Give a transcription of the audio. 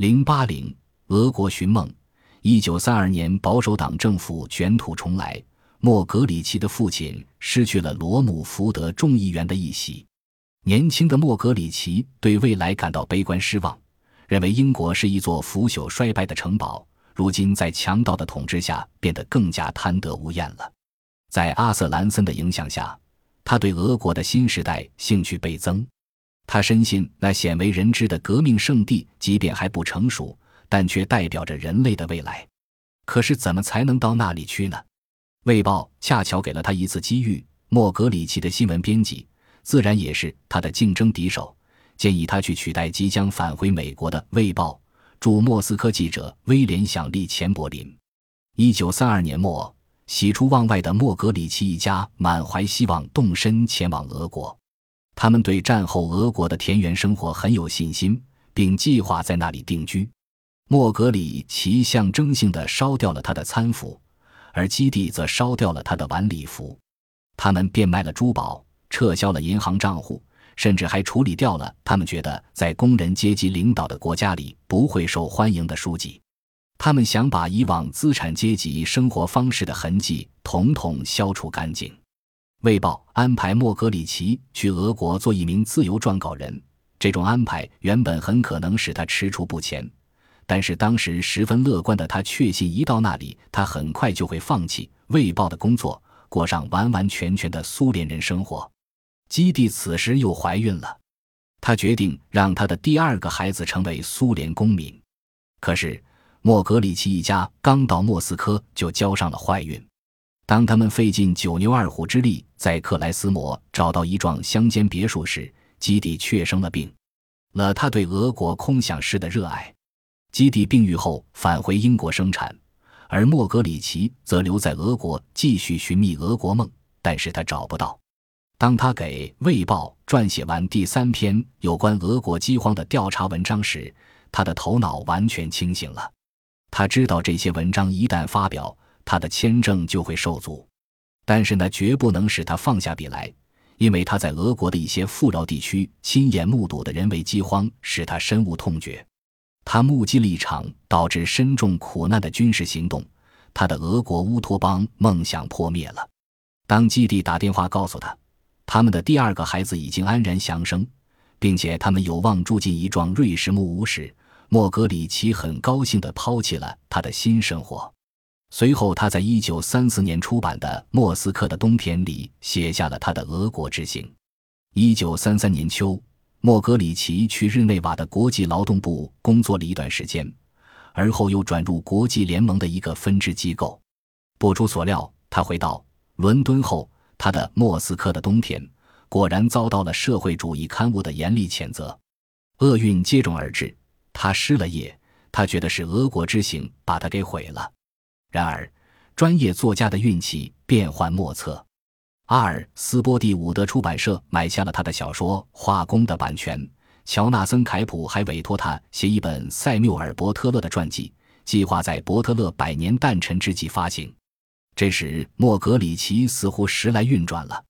零八零，俄国寻梦。一九三二年，保守党政府卷土重来，莫格里奇的父亲失去了罗姆福德众议员的一席。年轻的莫格里奇对未来感到悲观失望，认为英国是一座腐朽衰败的城堡，如今在强盗的统治下变得更加贪得无厌了。在阿瑟兰森的影响下，他对俄国的新时代兴趣倍增。他深信那鲜为人知的革命圣地，即便还不成熟，但却代表着人类的未来。可是，怎么才能到那里去呢？《卫报》恰巧给了他一次机遇。莫格里奇的新闻编辑，自然也是他的竞争敌手，建议他去取代即将返回美国的《卫报》驻莫斯科记者威廉·想利钱柏林。一九三二年末，喜出望外的莫格里奇一家满怀希望，动身前往俄国。他们对战后俄国的田园生活很有信心，并计划在那里定居。莫格里奇象征性的烧掉了他的餐服，而基地则烧掉了他的晚礼服。他们变卖了珠宝，撤销了银行账户，甚至还处理掉了他们觉得在工人阶级领导的国家里不会受欢迎的书籍。他们想把以往资产阶级生活方式的痕迹统统消除干净。《卫报》安排莫格里奇去俄国做一名自由撰稿人，这种安排原本很可能使他踟蹰不前，但是当时十分乐观的他确信，一到那里，他很快就会放弃《卫报》的工作，过上完完全全的苏联人生活。基地此时又怀孕了，他决定让他的第二个孩子成为苏联公民。可是莫格里奇一家刚到莫斯科就交上了坏运。当他们费尽九牛二虎之力在克莱斯摩找到一幢乡间别墅时，基地却生了病，了他对俄国空想师的热爱。基地病愈后返回英国生产，而莫格里奇则留在俄国继续寻觅俄国梦，但是他找不到。当他给《卫报》撰写完第三篇有关俄国饥荒的调查文章时，他的头脑完全清醒了。他知道这些文章一旦发表，他的签证就会受阻，但是那绝不能使他放下笔来，因为他在俄国的一些富饶地区亲眼目睹的人为饥荒使他深恶痛绝。他目击了一场导致深重苦难的军事行动，他的俄国乌托邦梦想破灭了。当基地打电话告诉他，他们的第二个孩子已经安然降生，并且他们有望住进一幢瑞士木屋时，莫格里奇很高兴地抛弃了他的新生活。随后，他在一九三四年出版的《莫斯科的冬天》里写下了他的俄国之行。一九三三年秋，莫格里奇去日内瓦的国际劳动部工作了一段时间，而后又转入国际联盟的一个分支机构。不出所料，他回到伦敦后，他的《莫斯科的冬天》果然遭到了社会主义刊物的严厉谴责。厄运接踵而至，他失了业。他觉得是俄国之行把他给毁了。然而，专业作家的运气变幻莫测。阿尔斯波蒂伍德出版社买下了他的小说《化工》的版权。乔纳森·凯普还委托他写一本塞缪尔·伯特勒的传记，计划在伯特勒百年诞辰之际发行。这时，莫格里奇似乎时来运转了。